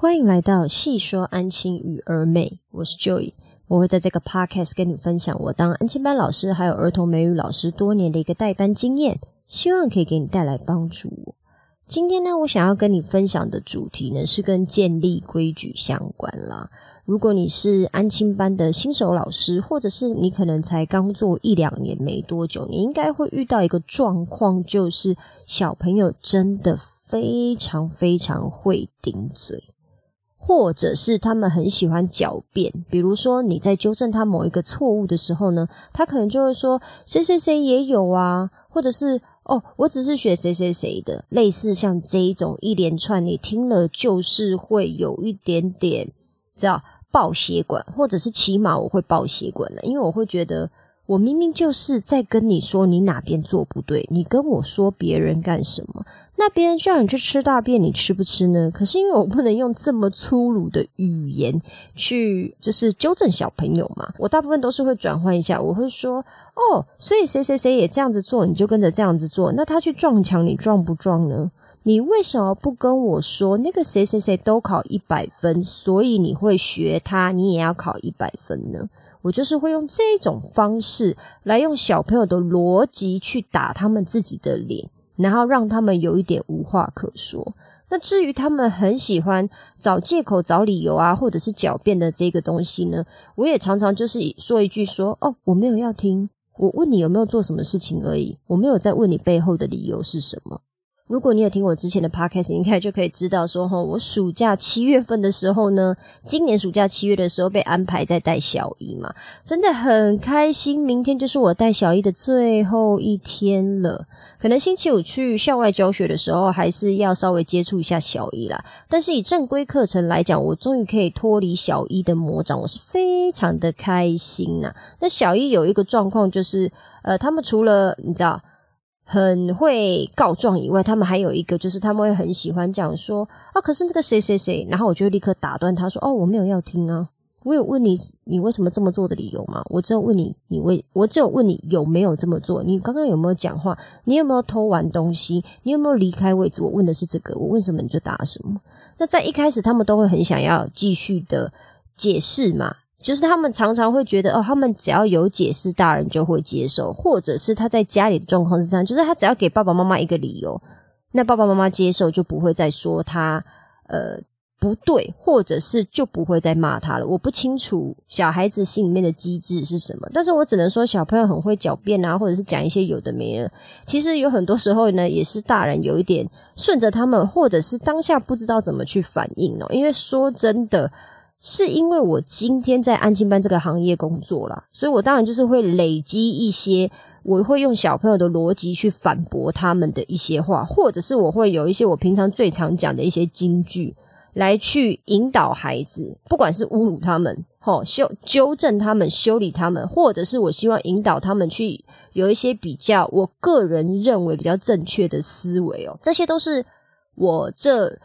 欢迎来到细说安亲与儿美，我是 Joy，我会在这个 podcast 跟你分享我当安亲班老师还有儿童美语老师多年的一个代班经验，希望可以给你带来帮助。今天呢，我想要跟你分享的主题呢是跟建立规矩相关啦。如果你是安亲班的新手老师，或者是你可能才刚做一两年没多久，你应该会遇到一个状况，就是小朋友真的非常非常会顶嘴，或者是他们很喜欢狡辩。比如说你在纠正他某一个错误的时候呢，他可能就会说谁谁谁也有啊，或者是。哦，我只是学谁谁谁的，类似像这一种一连串，你听了就是会有一点点，知道爆血管，或者是起码我会爆血管了，因为我会觉得。我明明就是在跟你说你哪边做不对，你跟我说别人干什么？那别人叫你去吃大便，你吃不吃呢？可是因为我不能用这么粗鲁的语言去就是纠正小朋友嘛，我大部分都是会转换一下，我会说哦，所以谁谁谁也这样子做，你就跟着这样子做。那他去撞墙，你撞不撞呢？你为什么不跟我说那个谁谁谁都考一百分，所以你会学他，你也要考一百分呢？我就是会用这种方式来用小朋友的逻辑去打他们自己的脸，然后让他们有一点无话可说。那至于他们很喜欢找借口、找理由啊，或者是狡辩的这个东西呢，我也常常就是说一句说：“哦，我没有要听，我问你有没有做什么事情而已，我没有在问你背后的理由是什么。”如果你有听我之前的 podcast，应该就可以知道说，哈，我暑假七月份的时候呢，今年暑假七月的时候被安排在带小一嘛，真的很开心。明天就是我带小一的最后一天了。可能星期五去校外教学的时候，还是要稍微接触一下小一啦。但是以正规课程来讲，我终于可以脱离小一的魔掌，我是非常的开心呐。那小一有一个状况就是，呃，他们除了你知道。很会告状以外，他们还有一个就是他们会很喜欢讲说啊，可是那个谁谁谁，然后我就立刻打断他说哦，我没有要听啊，我有问你你为什么这么做的理由吗？我只有问你你为我只有问你有没有这么做？你刚刚有没有讲话？你有没有偷玩东西？你有没有离开位置？我问的是这个，我问什么你就答什么。那在一开始他们都会很想要继续的解释嘛。就是他们常常会觉得哦，他们只要有解释，大人就会接受，或者是他在家里的状况是这样，就是他只要给爸爸妈妈一个理由，那爸爸妈妈接受就不会再说他呃不对，或者是就不会再骂他了。我不清楚小孩子心里面的机制是什么，但是我只能说小朋友很会狡辩啊，或者是讲一些有的没的。其实有很多时候呢，也是大人有一点顺着他们，或者是当下不知道怎么去反应哦。因为说真的。是因为我今天在安静班这个行业工作了，所以我当然就是会累积一些，我会用小朋友的逻辑去反驳他们的一些话，或者是我会有一些我平常最常讲的一些金句，来去引导孩子，不管是侮辱他们、吼修纠正他们、修理他们，或者是我希望引导他们去有一些比较我个人认为比较正确的思维哦，这些都是我这。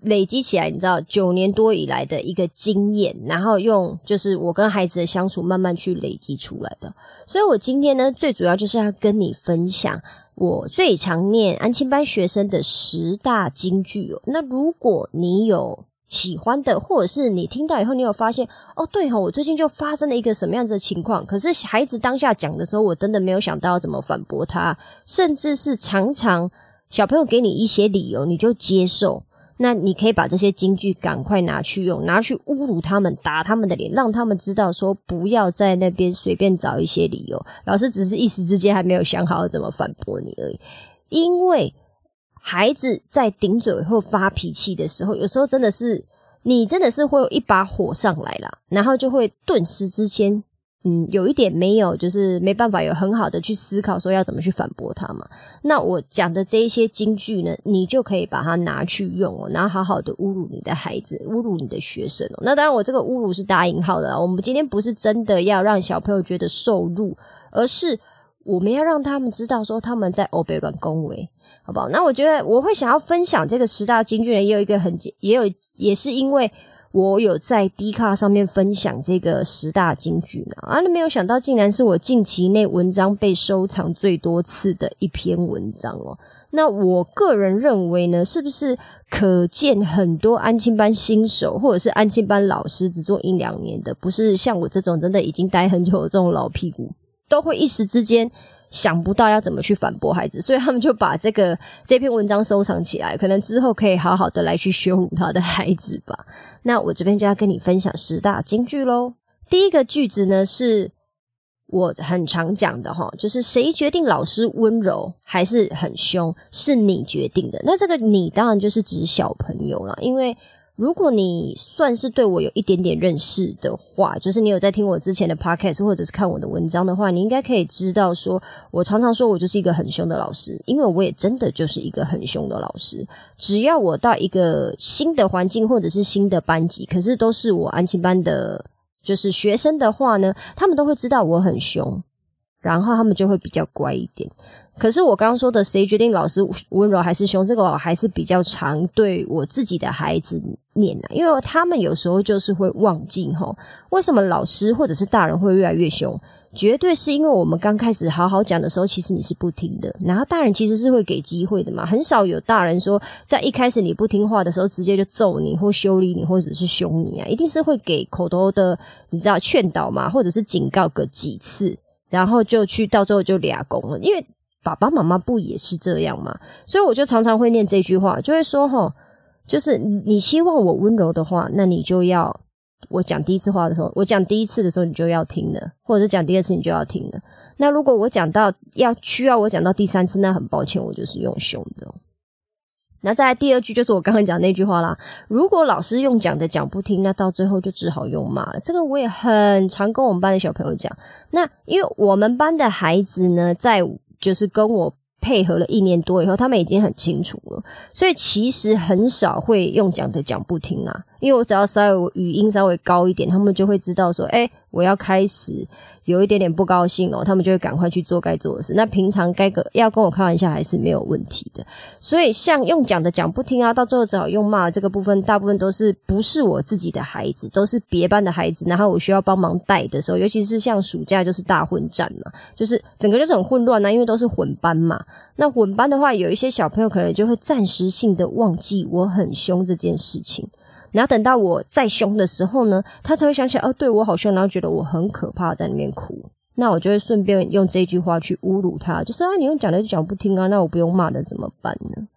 累积起来，你知道九年多以来的一个经验，然后用就是我跟孩子的相处慢慢去累积出来的。所以我今天呢，最主要就是要跟你分享我最常念安亲班学生的十大金句哦。那如果你有喜欢的，或者是你听到以后你有发现哦，对哈，我最近就发生了一个什么样子的情况，可是孩子当下讲的时候，我真的没有想到怎么反驳他，甚至是常常小朋友给你一些理由，你就接受。那你可以把这些金句赶快拿去用，拿去侮辱他们，打他们的脸，让他们知道说不要在那边随便找一些理由。老师只是一时之间还没有想好怎么反驳你而已。因为孩子在顶嘴或发脾气的时候，有时候真的是你真的是会有一把火上来了，然后就会顿时之间。嗯，有一点没有，就是没办法有很好的去思考，说要怎么去反驳他嘛。那我讲的这一些金句呢，你就可以把它拿去用哦，然后好好的侮辱你的孩子，侮辱你的学生哦。那当然，我这个侮辱是打引号的，我们今天不是真的要让小朋友觉得受辱，而是我们要让他们知道说他们在欧北乱恭维，好不好？那我觉得我会想要分享这个十大金句呢，也有一个很也有也是因为。我有在 D 卡上面分享这个十大金句呢，啊，那没有想到竟然是我近期内文章被收藏最多次的一篇文章哦。那我个人认为呢，是不是可见很多安亲班新手或者是安亲班老师只做一两年的，不是像我这种真的已经待很久的这种老屁股，都会一时之间想不到要怎么去反驳孩子，所以他们就把这个这篇文章收藏起来，可能之后可以好好的来去羞辱他的孩子吧。那我这边就要跟你分享十大金句喽。第一个句子呢是。我很常讲的哈，就是谁决定老师温柔还是很凶，是你决定的。那这个你当然就是指小朋友了，因为如果你算是对我有一点点认识的话，就是你有在听我之前的 podcast 或者是看我的文章的话，你应该可以知道，说我常常说我就是一个很凶的老师，因为我也真的就是一个很凶的老师。只要我到一个新的环境或者是新的班级，可是都是我安亲班的。就是学生的话呢，他们都会知道我很凶，然后他们就会比较乖一点。可是我刚刚说的，谁决定老师温柔还是凶？这个我还是比较常对我自己的孩子念的，因为他们有时候就是会忘记吼，为什么老师或者是大人会越来越凶？绝对是因为我们刚开始好好讲的时候，其实你是不听的。然后大人其实是会给机会的嘛，很少有大人说在一开始你不听话的时候，直接就揍你或修理你或者是凶你啊，一定是会给口头的，你知道劝导嘛，或者是警告个几次，然后就去到最后就俩公了，因为。爸爸妈妈不也是这样吗？所以我就常常会念这句话，就会说：“哈，就是你希望我温柔的话，那你就要我讲第一次话的时候，我讲第一次的时候，你就要听了；或者是讲第二次，你就要听了。那如果我讲到要需要我讲到第三次，那很抱歉，我就是用凶的。那再来第二句，就是我刚刚讲那句话啦。如果老师用讲的讲不听，那到最后就只好用骂了。这个我也很常跟我们班的小朋友讲。那因为我们班的孩子呢，在就是跟我配合了一年多以后，他们已经很清楚了，所以其实很少会用讲的讲不听啊。因为我只要稍微语音稍微高一点，他们就会知道说，哎，我要开始。有一点点不高兴哦，他们就会赶快去做该做的事。那平常该个要跟我开玩笑还是没有问题的。所以像用讲的讲不听啊，到最后只好用骂这个部分，大部分都是不是我自己的孩子，都是别班的孩子。然后我需要帮忙带的时候，尤其是像暑假就是大混战嘛，就是整个就是很混乱啊，因为都是混班嘛。那混班的话，有一些小朋友可能就会暂时性的忘记我很凶这件事情。然后等到我再凶的时候呢，他才会想起来，哦，对我好凶，然后觉得我很可怕，在里面哭。那我就会顺便用这句话去侮辱他，就是啊，你用讲的就讲不听啊，那我不用骂的怎么办呢？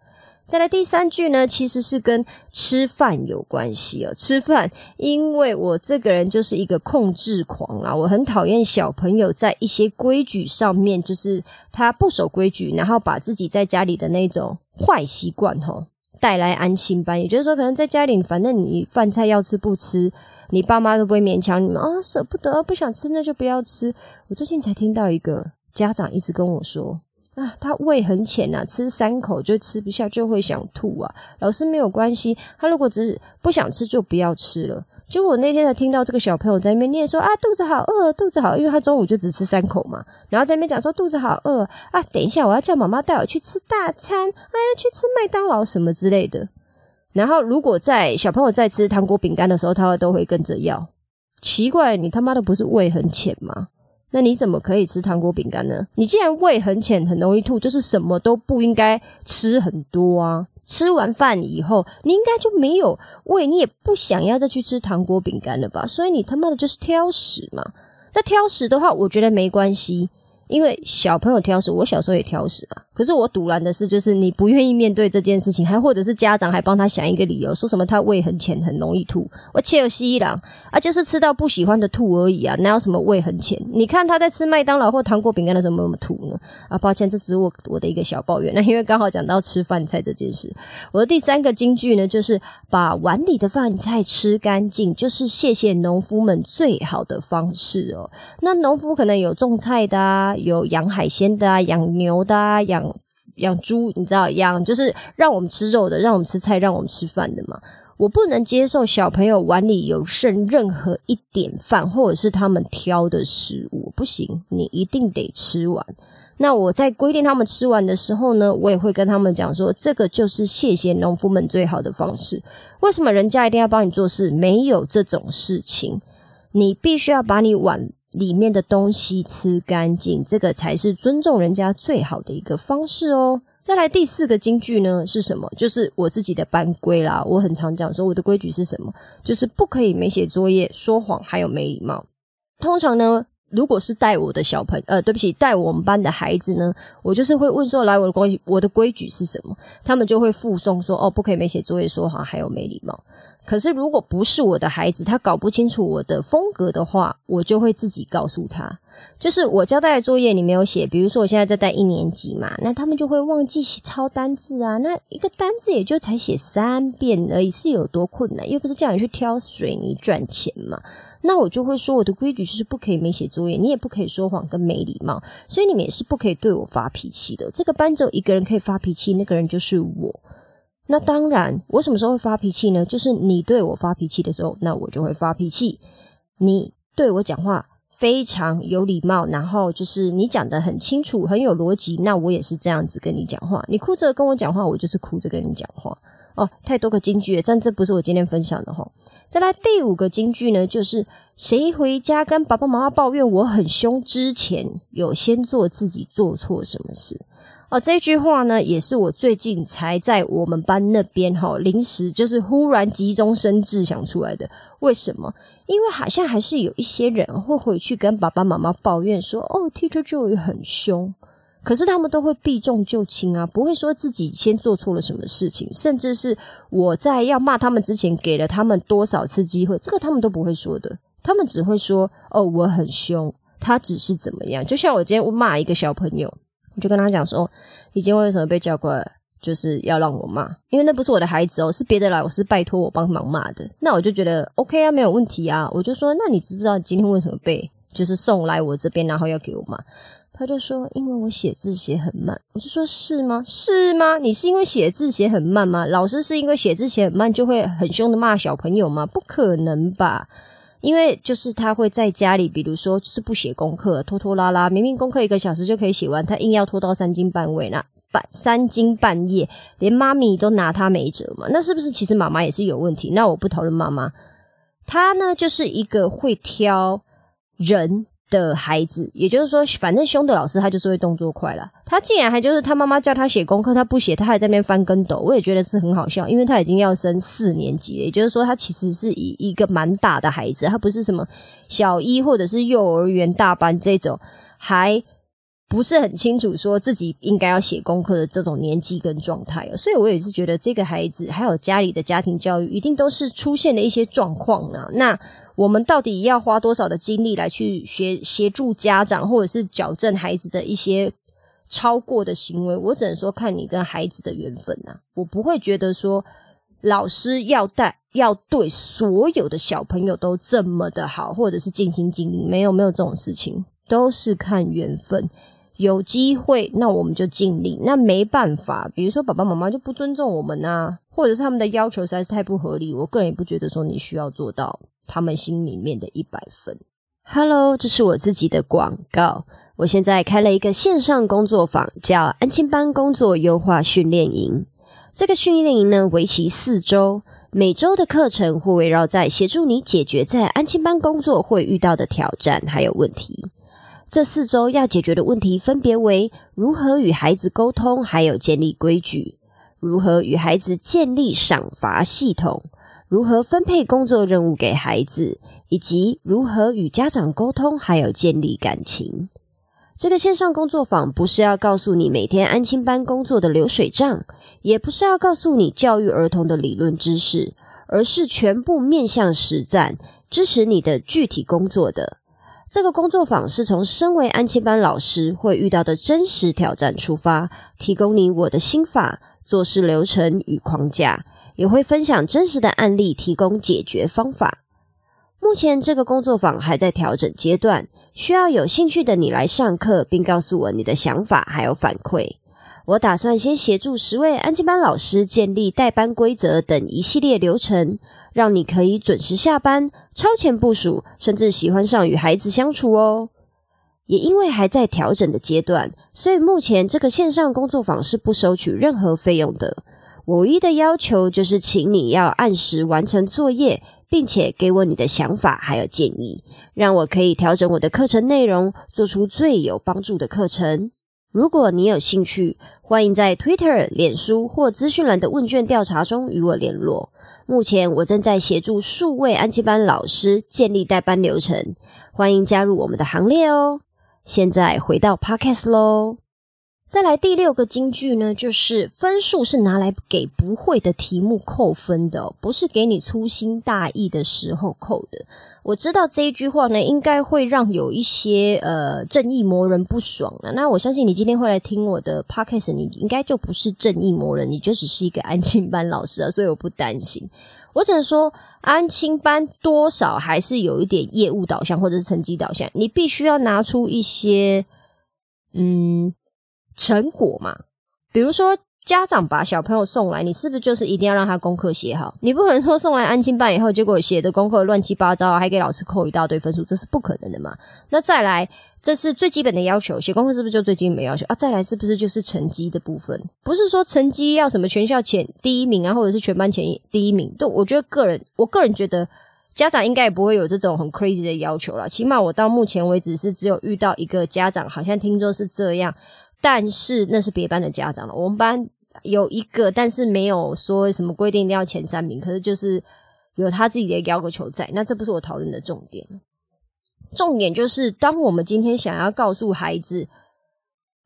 再来第三句呢，其实是跟吃饭有关系哦。吃饭，因为我这个人就是一个控制狂啊，我很讨厌小朋友在一些规矩上面，就是他不守规矩，然后把自己在家里的那种坏习惯，吼。带来安心班，也就是说，可能在家里，反正你饭菜要吃不吃，你爸妈都不会勉强你们啊，舍不得不想吃那就不要吃。我最近才听到一个家长一直跟我说啊，他胃很浅啊，吃三口就吃不下，就会想吐啊。老师没有关系，他如果只是不想吃就不要吃了。结果我那天才听到这个小朋友在那边念说啊，肚子好饿，肚子好，因为他中午就只吃三口嘛，然后在那边讲说肚子好饿啊，等一下我要叫妈妈带我去吃大餐，啊，要去吃麦当劳什么之类的。然后如果在小朋友在吃糖果饼干的时候，他都会跟着要。奇怪，你他妈的不是胃很浅吗？那你怎么可以吃糖果饼干呢？你既然胃很浅，很容易吐，就是什么都不应该吃很多啊。吃完饭以后，你应该就没有胃，你也不想要再去吃糖果饼干了吧？所以你他妈的就是挑食嘛。那挑食的话，我觉得没关系。因为小朋友挑食，我小时候也挑食啊。可是我堵拦的是，就是你不愿意面对这件事情，还 或者是家长还帮他想一个理由，说什么他胃很浅，很容易吐。我切尔西郎啊，就是吃到不喜欢的吐而已啊，哪有什么胃很浅？你看他在吃麦当劳或糖果饼干的时候，有没有吐呢？啊，抱歉，这只是我我的一个小抱怨。那因为刚好讲到吃饭菜这件事，我的第三个金句呢，就是把碗里的饭菜吃干净，就是谢谢农夫们最好的方式哦。那农夫可能有种菜的啊。有养海鲜的啊，养牛的啊，养养猪，你知道养就是让我们吃肉的，让我们吃菜，让我们吃饭的嘛。我不能接受小朋友碗里有剩任何一点饭，或者是他们挑的食物，不行，你一定得吃完。那我在规定他们吃完的时候呢，我也会跟他们讲说，这个就是谢谢农夫们最好的方式。为什么人家一定要帮你做事？没有这种事情，你必须要把你碗。里面的东西吃干净，这个才是尊重人家最好的一个方式哦。再来第四个金句呢是什么？就是我自己的班规啦。我很常讲说我的规矩是什么，就是不可以没写作业、说谎，还有没礼貌。通常呢。如果是带我的小朋呃，对不起，带我们班的孩子呢，我就是会问说，来我的规矩我的规矩是什么？他们就会附送说，哦，不可以没写作业，说谎，还有没礼貌。可是如果不是我的孩子，他搞不清楚我的风格的话，我就会自己告诉他，就是我交代的作业你没有写，比如说我现在在带一年级嘛，那他们就会忘记写抄单字啊，那一个单字也就才写三遍而已，是有多困难？又不是叫你去挑水泥赚钱嘛。那我就会说，我的规矩就是不可以没写作业，你也不可以说谎跟没礼貌，所以你们也是不可以对我发脾气的。这个班只有一个人可以发脾气，那个人就是我。那当然，我什么时候会发脾气呢？就是你对我发脾气的时候，那我就会发脾气。你对我讲话非常有礼貌，然后就是你讲的很清楚、很有逻辑，那我也是这样子跟你讲话。你哭着跟我讲话，我就是哭着跟你讲话。哦，太多个金句，但这不是我今天分享的哈。再来第五个金句呢，就是谁回家跟爸爸妈妈抱怨我很凶之前，有先做自己做错什么事。哦，这句话呢，也是我最近才在我们班那边哈临时就是忽然急中生智想出来的。为什么？因为好像还是有一些人会回去跟爸爸妈妈抱怨说，哦，Teacher Joy 很凶。可是他们都会避重就轻啊，不会说自己先做错了什么事情，甚至是我在要骂他们之前给了他们多少次机会，这个他们都不会说的。他们只会说：“哦，我很凶，他只是怎么样。”就像我今天我骂一个小朋友，我就跟他讲说：“你今天为什么被叫过来？就是要让我骂，因为那不是我的孩子哦，是别的老师拜托我帮忙骂的。”那我就觉得 OK 啊，没有问题啊。我就说：“那你知不知道今天为什么被就是送来我这边，然后要给我骂？”他就说：“因为我写字写很慢。”我就说：“是吗？是吗？你是因为写字写很慢吗？老师是因为写字写很慢就会很凶的骂小朋友吗？不可能吧！因为就是他会在家里，比如说就是不写功课，拖拖拉拉，明明功课一个小时就可以写完，他硬要拖到三更半夜，那半三更半夜，连妈咪都拿他没辙嘛？那是不是其实妈妈也是有问题？那我不讨论妈妈，他呢就是一个会挑人。”的孩子，也就是说，反正凶的老师他就是会动作快了。他竟然还就是他妈妈叫他写功课，他不写，他还在那边翻跟斗。我也觉得是很好笑，因为他已经要升四年级了，也就是说，他其实是以一个蛮大的孩子，他不是什么小一或者是幼儿园大班这种，还不是很清楚说自己应该要写功课的这种年纪跟状态所以我也是觉得这个孩子还有家里的家庭教育一定都是出现了一些状况啊。那。我们到底要花多少的精力来去学协助家长，或者是矫正孩子的一些超过的行为？我只能说看你跟孩子的缘分呐。我不会觉得说老师要带要对所有的小朋友都这么的好，或者是尽心尽力。没有没有这种事情，都是看缘分。有机会那我们就尽力，那没办法，比如说爸爸妈妈就不尊重我们呐，或者是他们的要求实在是太不合理。我个人也不觉得说你需要做到。他们心里面的一百分。Hello，这是我自己的广告。我现在开了一个线上工作坊，叫安亲班工作优化训练营。这个训练营呢，为期四周，每周的课程会围绕在协助你解决在安亲班工作会遇到的挑战还有问题。这四周要解决的问题分别为：如何与孩子沟通，还有建立规矩；如何与孩子建立赏罚系统。如何分配工作任务给孩子，以及如何与家长沟通，还有建立感情。这个线上工作坊不是要告诉你每天安亲班工作的流水账，也不是要告诉你教育儿童的理论知识，而是全部面向实战，支持你的具体工作的。这个工作坊是从身为安亲班老师会遇到的真实挑战出发，提供你我的心法、做事流程与框架。也会分享真实的案例，提供解决方法。目前这个工作坊还在调整阶段，需要有兴趣的你来上课，并告诉我你的想法还有反馈。我打算先协助十位安静班老师建立代班规则等一系列流程，让你可以准时下班、超前部署，甚至喜欢上与孩子相处哦。也因为还在调整的阶段，所以目前这个线上工作坊是不收取任何费用的。我唯一的要求就是，请你要按时完成作业，并且给我你的想法还有建议，让我可以调整我的课程内容，做出最有帮助的课程。如果你有兴趣，欢迎在 Twitter、脸书或资讯栏的问卷调查中与我联络。目前我正在协助数位安亲班老师建立代班流程，欢迎加入我们的行列哦。现在回到 Podcast 喽。再来第六个金句呢，就是分数是拿来给不会的题目扣分的，不是给你粗心大意的时候扣的。我知道这一句话呢，应该会让有一些呃正义魔人不爽了。那我相信你今天会来听我的 podcast，你应该就不是正义魔人，你就只是一个安亲班老师啊，所以我不担心。我只能说，安亲班多少还是有一点业务导向或者是成绩导向，你必须要拿出一些嗯。成果嘛，比如说家长把小朋友送来，你是不是就是一定要让他功课写好？你不可能说送来安亲班以后，结果写的功课乱七八糟，还给老师扣一大堆分数，这是不可能的嘛？那再来，这是最基本的要求，写功课是不是就最基本的要求啊？再来，是不是就是成绩的部分？不是说成绩要什么全校前第一名啊，或者是全班前第一名？都我觉得个人，我个人觉得家长应该也不会有这种很 crazy 的要求了。起码我到目前为止是只有遇到一个家长，好像听说是这样。但是那是别班的家长了，我们班有一个，但是没有说什么规定一定要前三名，可是就是有他自己的要求在。那这不是我讨论的重点，重点就是当我们今天想要告诉孩子，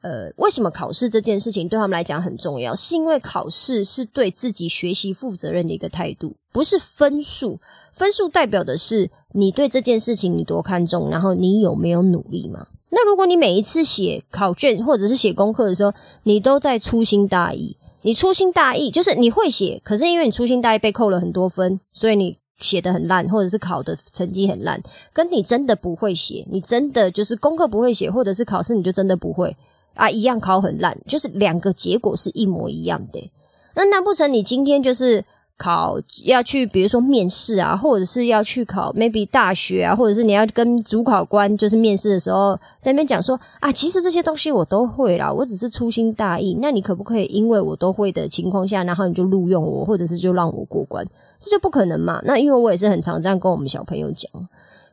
呃，为什么考试这件事情对他们来讲很重要，是因为考试是对自己学习负责任的一个态度，不是分数。分数代表的是你对这件事情你多看重，然后你有没有努力嘛？那如果你每一次写考卷或者是写功课的时候，你都在粗心大意，你粗心大意就是你会写，可是因为你粗心大意被扣了很多分，所以你写的很烂，或者是考的成绩很烂，跟你真的不会写，你真的就是功课不会写，或者是考试你就真的不会啊，一样考很烂，就是两个结果是一模一样的。那难不成你今天就是？考要去，比如说面试啊，或者是要去考 maybe 大学啊，或者是你要跟主考官就是面试的时候，在那边讲说啊，其实这些东西我都会啦，我只是粗心大意。那你可不可以因为我都会的情况下，然后你就录用我，或者是就让我过关？这就不可能嘛。那因为我也是很常这样跟我们小朋友讲，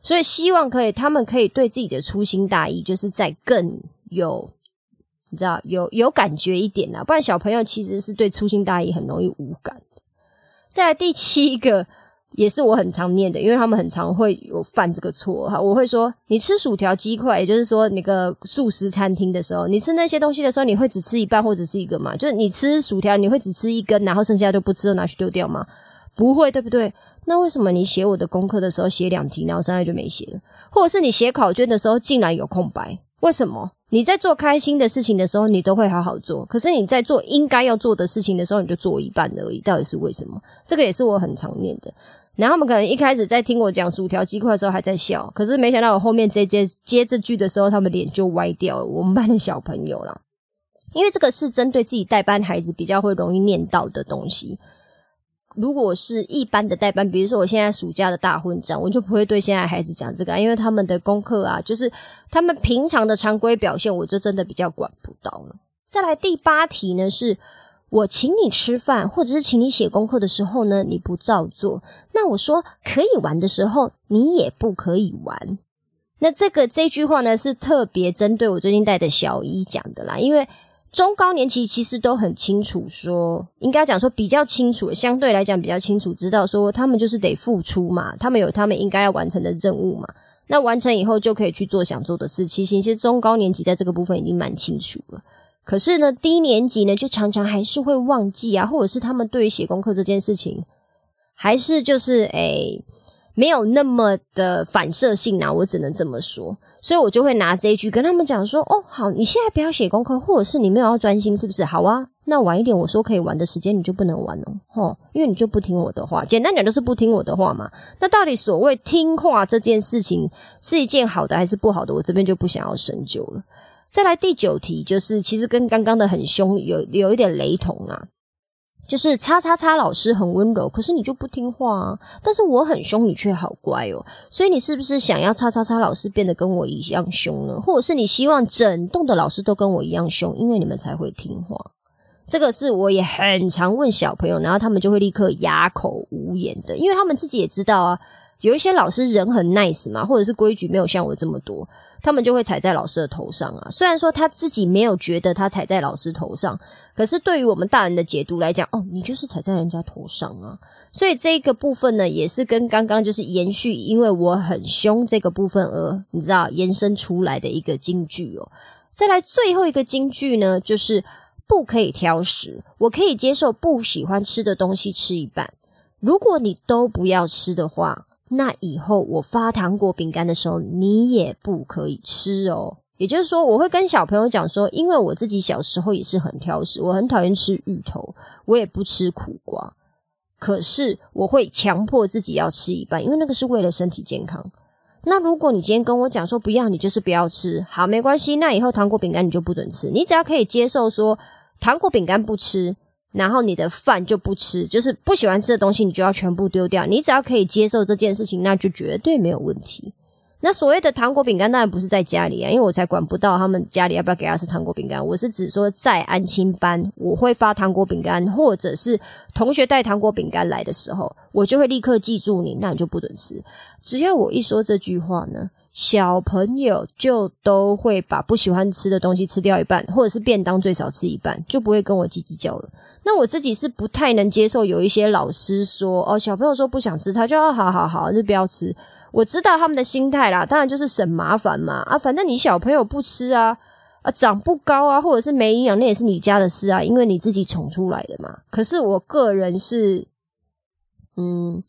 所以希望可以，他们可以对自己的粗心大意，就是在更有你知道有有感觉一点啦。不然小朋友其实是对粗心大意很容易无感。再来第七个也是我很常念的，因为他们很常会有犯这个错哈。我会说，你吃薯条鸡块，也就是说那个素食餐厅的时候，你吃那些东西的时候，你会只吃一半或者是一个嘛？就是你吃薯条，你会只吃一根，然后剩下都不吃，拿去丢掉吗？不会，对不对？那为什么你写我的功课的时候写两题，然后剩下就没写了？或者是你写考卷的时候竟然有空白？为什么？你在做开心的事情的时候，你都会好好做；可是你在做应该要做的事情的时候，你就做一半而已。到底是为什么？这个也是我很常念的。然后他们可能一开始在听我讲薯条鸡块的时候还在笑，可是没想到我后面接接接这句的时候，他们脸就歪掉了。我们班的小朋友啦，因为这个是针对自己带班孩子比较会容易念到的东西。如果是一般的代班，比如说我现在暑假的大混战，我就不会对现在孩子讲这个，因为他们的功课啊，就是他们平常的常规表现，我就真的比较管不到了。再来第八题呢，是我请你吃饭或者是请你写功课的时候呢，你不照做，那我说可以玩的时候，你也不可以玩。那这个这句话呢，是特别针对我最近带的小一讲的啦，因为。中高年级其实都很清楚，说应该讲说比较清楚，相对来讲比较清楚，知道说他们就是得付出嘛，他们有他们应该要完成的任务嘛，那完成以后就可以去做想做的事情。其实中高年级在这个部分已经蛮清楚了，可是呢，低年级呢就常常还是会忘记啊，或者是他们对于写功课这件事情，还是就是诶没有那么的反射性啊，我只能这么说。所以我就会拿这一句跟他们讲说：“哦，好，你现在不要写功课，或者是你没有要专心，是不是？好啊，那晚一点我说可以玩的时间，你就不能玩了，吼，因为你就不听我的话。简单讲就是不听我的话嘛。那到底所谓听话这件事情是一件好的还是不好的？我这边就不想要深究了。再来第九题，就是其实跟刚刚的很凶有有一点雷同啊。”就是叉叉叉老师很温柔，可是你就不听话啊！但是我很凶，你却好乖哦。所以你是不是想要叉叉叉老师变得跟我一样凶呢？或者是你希望整栋的老师都跟我一样凶，因为你们才会听话？这个是我也很常问小朋友，然后他们就会立刻哑口无言的，因为他们自己也知道啊。有一些老师人很 nice 嘛，或者是规矩没有像我这么多，他们就会踩在老师的头上啊。虽然说他自己没有觉得他踩在老师头上，可是对于我们大人的解读来讲，哦，你就是踩在人家头上啊。所以这个部分呢，也是跟刚刚就是延续，因为我很凶这个部分而你知道延伸出来的一个金句哦。再来最后一个金句呢，就是不可以挑食，我可以接受不喜欢吃的东西吃一半。如果你都不要吃的话，那以后我发糖果饼干的时候，你也不可以吃哦。也就是说，我会跟小朋友讲说，因为我自己小时候也是很挑食，我很讨厌吃芋头，我也不吃苦瓜，可是我会强迫自己要吃一半，因为那个是为了身体健康。那如果你今天跟我讲说不要，你就是不要吃，好，没关系，那以后糖果饼干你就不准吃，你只要可以接受说糖果饼干不吃。然后你的饭就不吃，就是不喜欢吃的东西，你就要全部丢掉。你只要可以接受这件事情，那就绝对没有问题。那所谓的糖果饼干，当然不是在家里啊，因为我才管不到他们家里要不要给他吃糖果饼干。我是指说，在安亲班，我会发糖果饼干，或者是同学带糖果饼干来的时候，我就会立刻记住你，那你就不准吃。只要我一说这句话呢，小朋友就都会把不喜欢吃的东西吃掉一半，或者是便当最少吃一半，就不会跟我叽叽叫了。那我自己是不太能接受有一些老师说哦，小朋友说不想吃，他就要好好好就不要吃。我知道他们的心态啦，当然就是省麻烦嘛啊，反正你小朋友不吃啊啊，长不高啊，或者是没营养，那也是你家的事啊，因为你自己宠出来的嘛。可是我个人是，嗯，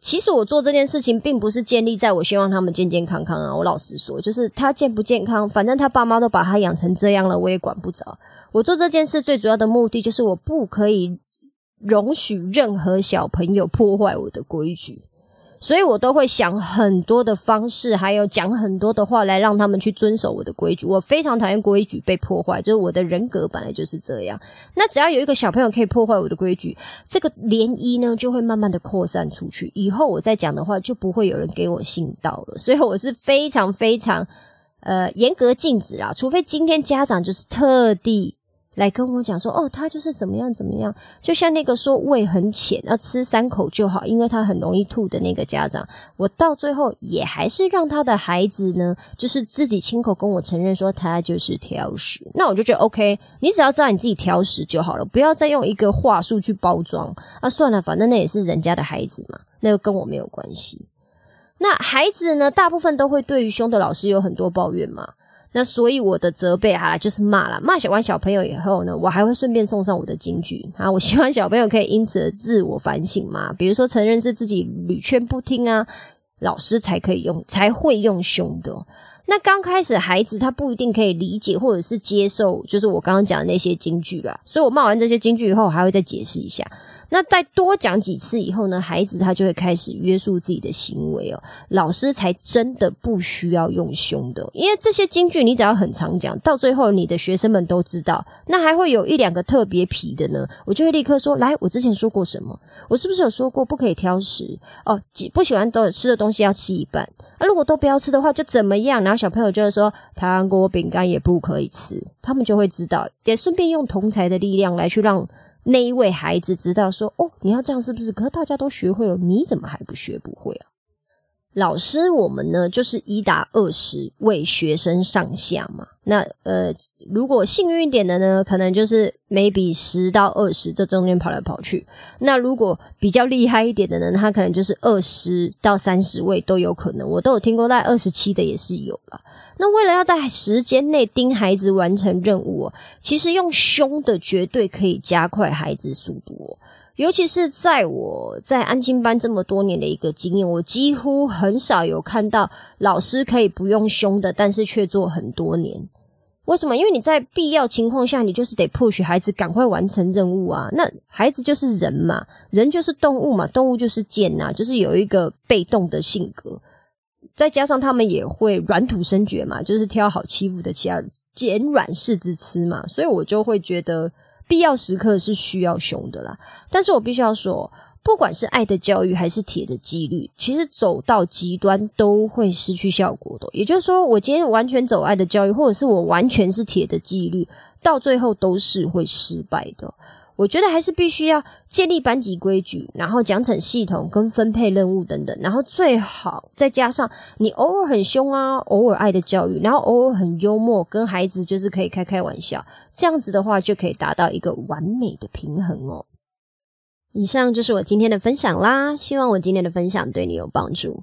其实我做这件事情并不是建立在我希望他们健健康康啊。我老实说，就是他健不健康，反正他爸妈都把他养成这样了，我也管不着。我做这件事最主要的目的就是我不可以容许任何小朋友破坏我的规矩，所以我都会想很多的方式，还有讲很多的话来让他们去遵守我的规矩。我非常讨厌规矩被破坏，就是我的人格本来就是这样。那只要有一个小朋友可以破坏我的规矩，这个涟漪呢就会慢慢的扩散出去。以后我再讲的话就不会有人给我信道了。所以我是非常非常呃严格禁止啊，除非今天家长就是特地。来跟我讲说哦，他就是怎么样怎么样，就像那个说胃很浅，要吃三口就好，因为他很容易吐的那个家长，我到最后也还是让他的孩子呢，就是自己亲口跟我承认说他就是挑食。那我就觉得 OK，你只要知道你自己挑食就好了，不要再用一个话术去包装啊。算了，反正那也是人家的孩子嘛，那个跟我没有关系。那孩子呢，大部分都会对于凶的老师有很多抱怨嘛。那所以我的责备啊，就是骂了，骂完小朋友以后呢，我还会顺便送上我的金句啊。我希望小朋友可以因此而自我反省嘛，比如说承认是自己屡劝不听啊，老师才可以用，才会用凶的。那刚开始孩子他不一定可以理解或者是接受，就是我刚刚讲的那些金句啦。所以我骂完这些金句以后，还会再解释一下。那再多讲几次以后呢，孩子他就会开始约束自己的行为哦。老师才真的不需要用凶的，因为这些京剧你只要很常讲，到最后你的学生们都知道。那还会有一两个特别皮的呢，我就会立刻说：来，我之前说过什么？我是不是有说过不可以挑食？哦，不喜欢都吃的东西要吃一半。啊，如果都不要吃的话，就怎么样？然后小朋友就会说，糖果饼干也不可以吃，他们就会知道，也顺便用同才的力量来去让。那一位孩子知道说：“哦，你要这样是不是？可是大家都学会了，你怎么还不学不会啊？”老师，我们呢就是一打二十为学生上下嘛。那呃，如果幸运一点的呢，可能就是 maybe 十到二十，这中间跑来跑去。那如果比较厉害一点的呢，他可能就是二十到三十位都有可能。我都有听过，在二十七的也是有了。那为了要在时间内盯孩子完成任务，其实用凶的绝对可以加快孩子速度。尤其是在我在安亲班这么多年的一个经验，我几乎很少有看到老师可以不用凶的，但是却做很多年。为什么？因为你在必要情况下，你就是得 push 孩子赶快完成任务啊。那孩子就是人嘛，人就是动物嘛，动物就是贱呐，就是有一个被动的性格。再加上他们也会软土生绝嘛，就是挑好欺负的，其他捡软柿子吃嘛，所以我就会觉得必要时刻是需要凶的啦。但是我必须要说，不管是爱的教育还是铁的纪律，其实走到极端都会失去效果的。也就是说，我今天完全走爱的教育，或者是我完全是铁的纪律，到最后都是会失败的。我觉得还是必须要建立班级规矩，然后奖惩系统跟分配任务等等，然后最好再加上你偶尔很凶啊，偶尔爱的教育，然后偶尔很幽默，跟孩子就是可以开开玩笑，这样子的话就可以达到一个完美的平衡哦。以上就是我今天的分享啦，希望我今天的分享对你有帮助。